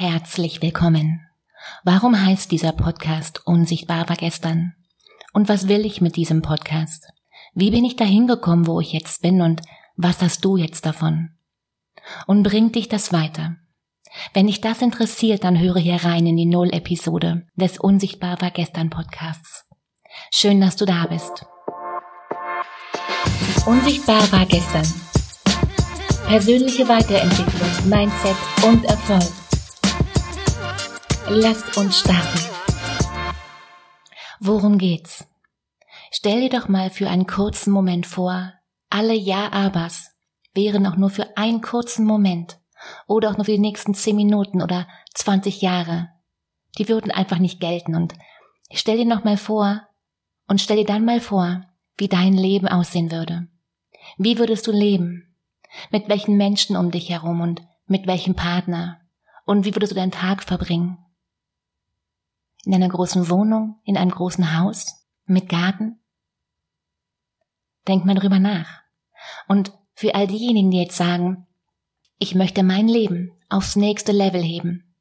Herzlich willkommen. Warum heißt dieser Podcast Unsichtbar war gestern? Und was will ich mit diesem Podcast? Wie bin ich dahin gekommen, wo ich jetzt bin und was hast du jetzt davon? Und bringt dich das weiter? Wenn dich das interessiert, dann höre hier rein in die Null-Episode des Unsichtbar war gestern Podcasts. Schön, dass du da bist. Unsichtbar war gestern. Persönliche Weiterentwicklung, Mindset und Erfolg. Lass uns starten. Worum geht's? Stell dir doch mal für einen kurzen Moment vor, alle Ja-Abers wären auch nur für einen kurzen Moment oder auch nur für die nächsten zehn Minuten oder 20 Jahre. Die würden einfach nicht gelten und stell dir noch mal vor und stell dir dann mal vor, wie dein Leben aussehen würde. Wie würdest du leben? Mit welchen Menschen um dich herum und mit welchem Partner? Und wie würdest du deinen Tag verbringen? In einer großen Wohnung, in einem großen Haus, mit Garten? Denk mal drüber nach. Und für all diejenigen, die jetzt sagen, ich möchte mein Leben aufs nächste Level heben.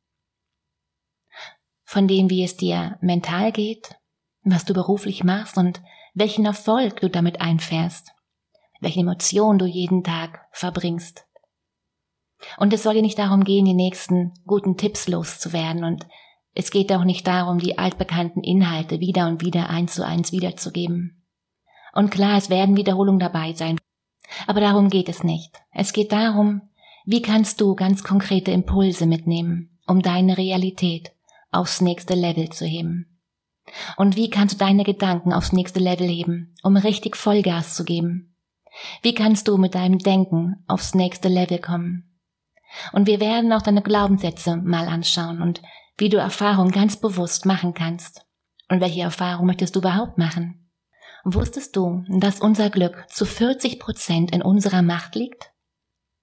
Von dem, wie es dir mental geht, was du beruflich machst und welchen Erfolg du damit einfährst, welche Emotionen du jeden Tag verbringst. Und es soll dir nicht darum gehen, die nächsten guten Tipps loszuwerden und es geht auch nicht darum, die altbekannten Inhalte wieder und wieder eins zu eins wiederzugeben. Und klar, es werden Wiederholungen dabei sein. Aber darum geht es nicht. Es geht darum, wie kannst du ganz konkrete Impulse mitnehmen, um deine Realität aufs nächste Level zu heben. Und wie kannst du deine Gedanken aufs nächste Level heben, um richtig Vollgas zu geben? Wie kannst du mit deinem Denken aufs nächste Level kommen? Und wir werden auch deine Glaubenssätze mal anschauen und wie du Erfahrungen ganz bewusst machen kannst. Und welche Erfahrung möchtest du überhaupt machen? Wusstest du, dass unser Glück zu 40 Prozent in unserer Macht liegt?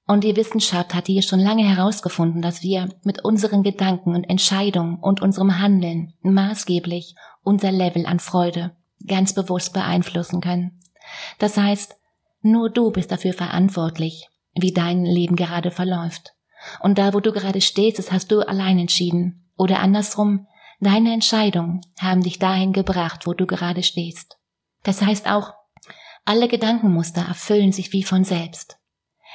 Und die Wissenschaft hat hier schon lange herausgefunden, dass wir mit unseren Gedanken und Entscheidungen und unserem Handeln maßgeblich unser Level an Freude ganz bewusst beeinflussen können. Das heißt, nur du bist dafür verantwortlich, wie dein Leben gerade verläuft. Und da, wo du gerade stehst, das hast du allein entschieden. Oder andersrum, deine Entscheidungen haben dich dahin gebracht, wo du gerade stehst. Das heißt auch, alle Gedankenmuster erfüllen sich wie von selbst.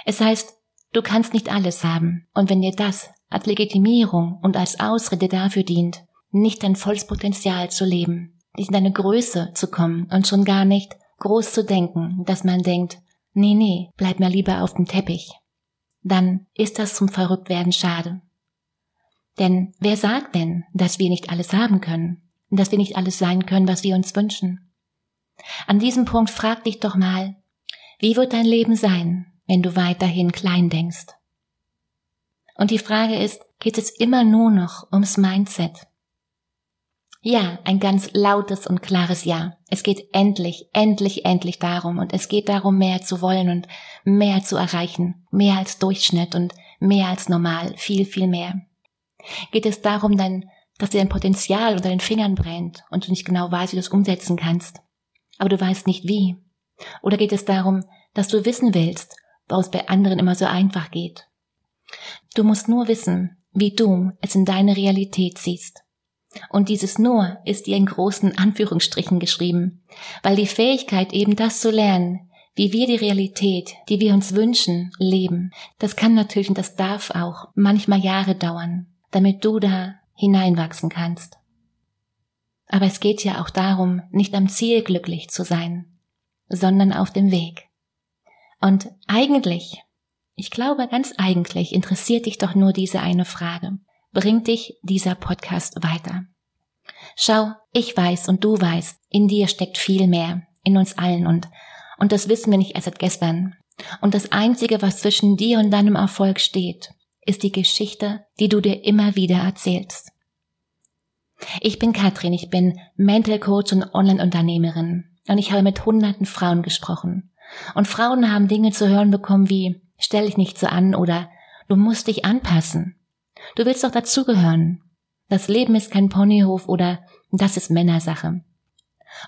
Es heißt, du kannst nicht alles haben, und wenn dir das als Legitimierung und als Ausrede dafür dient, nicht dein volles Potenzial zu leben, nicht in deine Größe zu kommen und schon gar nicht groß zu denken, dass man denkt, nee, nee, bleib mir lieber auf dem Teppich, dann ist das zum Verrücktwerden schade. Denn wer sagt denn, dass wir nicht alles haben können, dass wir nicht alles sein können, was wir uns wünschen? An diesem Punkt frag dich doch mal, wie wird dein Leben sein, wenn du weiterhin klein denkst? Und die Frage ist, geht es immer nur noch ums Mindset? Ja, ein ganz lautes und klares Ja. Es geht endlich, endlich, endlich darum und es geht darum, mehr zu wollen und mehr zu erreichen, mehr als Durchschnitt und mehr als normal, viel, viel mehr. Geht es darum dann, dass dir dein Potenzial unter den Fingern brennt und du nicht genau weißt, wie du es umsetzen kannst, aber du weißt nicht wie? Oder geht es darum, dass du wissen willst, warum es bei anderen immer so einfach geht? Du musst nur wissen, wie du es in deine Realität siehst. Und dieses nur ist dir in großen Anführungsstrichen geschrieben, weil die Fähigkeit eben das zu lernen, wie wir die Realität, die wir uns wünschen, leben, das kann natürlich und das darf auch manchmal Jahre dauern damit du da hineinwachsen kannst. Aber es geht ja auch darum, nicht am Ziel glücklich zu sein, sondern auf dem Weg. Und eigentlich, ich glaube ganz eigentlich, interessiert dich doch nur diese eine Frage. Bringt dich dieser Podcast weiter? Schau, ich weiß und du weißt, in dir steckt viel mehr, in uns allen und, und das wissen wir nicht erst seit gestern. Und das Einzige, was zwischen dir und deinem Erfolg steht, ist die Geschichte, die du dir immer wieder erzählst. Ich bin Katrin, ich bin Mental Coach und Online-Unternehmerin und ich habe mit hunderten Frauen gesprochen. Und Frauen haben Dinge zu hören bekommen wie stell dich nicht so an oder du musst dich anpassen. Du willst doch dazugehören. Das Leben ist kein Ponyhof oder das ist Männersache.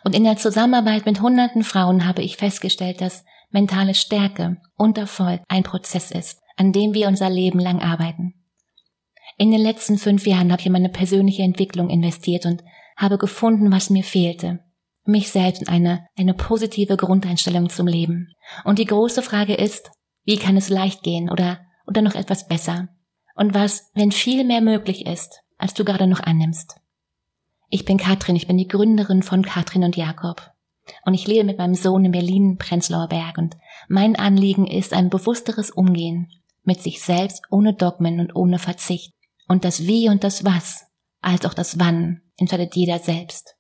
Und in der Zusammenarbeit mit hunderten Frauen habe ich festgestellt, dass mentale Stärke und Erfolg ein Prozess ist an dem wir unser Leben lang arbeiten. In den letzten fünf Jahren habe ich in meine persönliche Entwicklung investiert und habe gefunden, was mir fehlte. Mich selbst und eine, eine positive Grundeinstellung zum Leben. Und die große Frage ist, wie kann es leicht gehen oder, oder noch etwas besser? Und was, wenn viel mehr möglich ist, als du gerade noch annimmst? Ich bin Katrin, ich bin die Gründerin von Katrin und Jakob. Und ich lebe mit meinem Sohn in Berlin, Prenzlauer Berg. Und mein Anliegen ist ein bewussteres Umgehen mit sich selbst ohne Dogmen und ohne Verzicht. Und das Wie und das Was, als auch das Wann, entscheidet jeder selbst.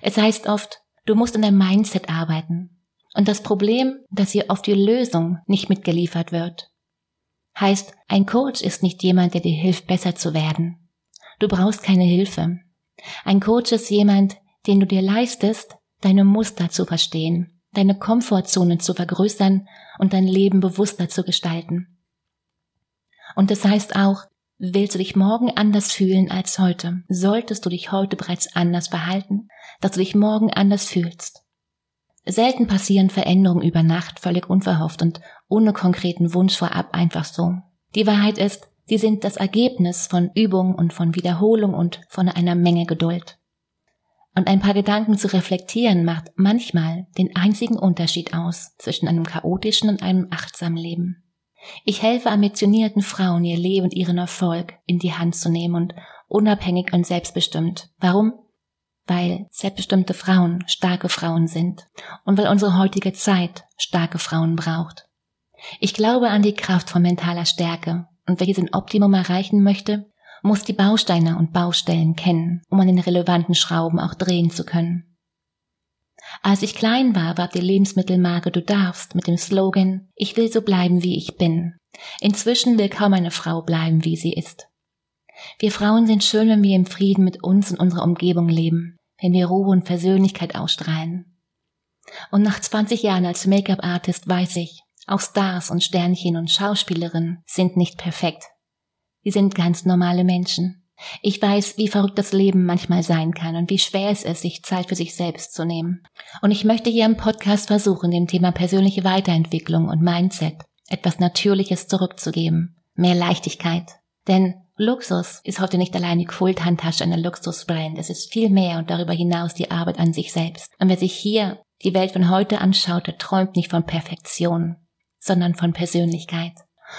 Es heißt oft, du musst in deinem Mindset arbeiten. Und das Problem, dass hier oft die Lösung nicht mitgeliefert wird. Heißt, ein Coach ist nicht jemand, der dir hilft, besser zu werden. Du brauchst keine Hilfe. Ein Coach ist jemand, den du dir leistest, deine Muster zu verstehen, deine Komfortzone zu vergrößern und dein Leben bewusster zu gestalten. Und das heißt auch, willst du dich morgen anders fühlen als heute, solltest du dich heute bereits anders verhalten, dass du dich morgen anders fühlst. Selten passieren Veränderungen über Nacht völlig unverhofft und ohne konkreten Wunsch vorab einfach so. Die Wahrheit ist, sie sind das Ergebnis von Übung und von Wiederholung und von einer Menge Geduld. Und ein paar Gedanken zu reflektieren macht manchmal den einzigen Unterschied aus zwischen einem chaotischen und einem achtsamen Leben. Ich helfe ambitionierten Frauen, ihr Leben und ihren Erfolg in die Hand zu nehmen und unabhängig und selbstbestimmt. Warum? Weil selbstbestimmte Frauen starke Frauen sind und weil unsere heutige Zeit starke Frauen braucht. Ich glaube an die Kraft von mentaler Stärke und wer diesen Optimum erreichen möchte, muss die Bausteine und Baustellen kennen, um an den relevanten Schrauben auch drehen zu können. Als ich klein war, war die Lebensmittelmarke Du darfst mit dem Slogan Ich will so bleiben, wie ich bin. Inzwischen will kaum eine Frau bleiben, wie sie ist. Wir Frauen sind schön, wenn wir im Frieden mit uns und unserer Umgebung leben, wenn wir Ruhe und Persönlichkeit ausstrahlen. Und nach 20 Jahren als Make-up-Artist weiß ich, auch Stars und Sternchen und Schauspielerinnen sind nicht perfekt. Sie sind ganz normale Menschen. Ich weiß, wie verrückt das Leben manchmal sein kann und wie schwer es ist, sich Zeit für sich selbst zu nehmen. Und ich möchte hier im Podcast versuchen, dem Thema persönliche Weiterentwicklung und Mindset etwas Natürliches zurückzugeben. Mehr Leichtigkeit. Denn Luxus ist heute nicht allein die Kulthandtasche einer Luxusbrand. Es ist viel mehr und darüber hinaus die Arbeit an sich selbst. Und wer sich hier die Welt von heute anschaut, der träumt nicht von Perfektion, sondern von Persönlichkeit.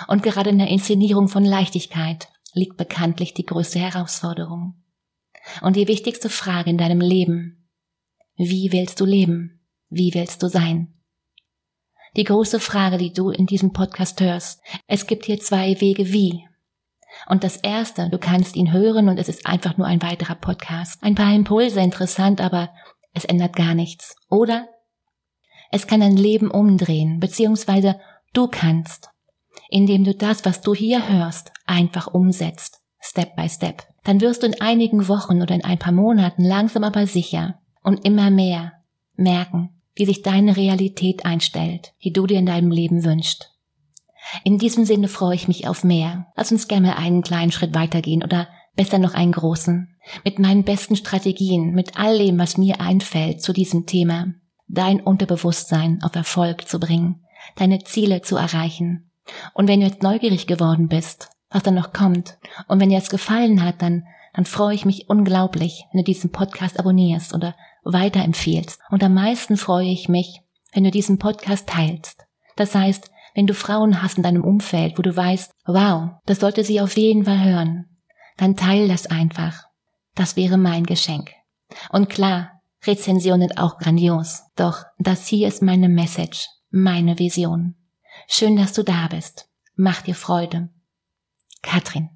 Und gerade in der Inszenierung von Leichtigkeit liegt bekanntlich die größte Herausforderung. Und die wichtigste Frage in deinem Leben. Wie willst du leben? Wie willst du sein? Die große Frage, die du in diesem Podcast hörst. Es gibt hier zwei Wege wie. Und das erste, du kannst ihn hören und es ist einfach nur ein weiterer Podcast. Ein paar Impulse interessant, aber es ändert gar nichts. Oder es kann dein Leben umdrehen, beziehungsweise du kannst indem du das, was du hier hörst, einfach umsetzt, Step by Step. Dann wirst du in einigen Wochen oder in ein paar Monaten langsam aber sicher und immer mehr merken, wie sich deine Realität einstellt, die du dir in deinem Leben wünschst. In diesem Sinne freue ich mich auf mehr. Lass uns gerne einen kleinen Schritt weitergehen oder besser noch einen großen. Mit meinen besten Strategien, mit all dem, was mir einfällt zu diesem Thema, dein Unterbewusstsein auf Erfolg zu bringen, deine Ziele zu erreichen und wenn du jetzt neugierig geworden bist, was dann noch kommt, und wenn dir es gefallen hat, dann, dann freue ich mich unglaublich, wenn du diesen Podcast abonnierst oder weiterempfehlst. Und am meisten freue ich mich, wenn du diesen Podcast teilst. Das heißt, wenn du Frauen hast in deinem Umfeld, wo du weißt, wow, das sollte sie auf jeden Fall hören, dann teil das einfach. Das wäre mein Geschenk. Und klar, Rezensionen auch grandios. Doch das hier ist meine Message, meine Vision. Schön, dass du da bist. Mach dir Freude. Katrin.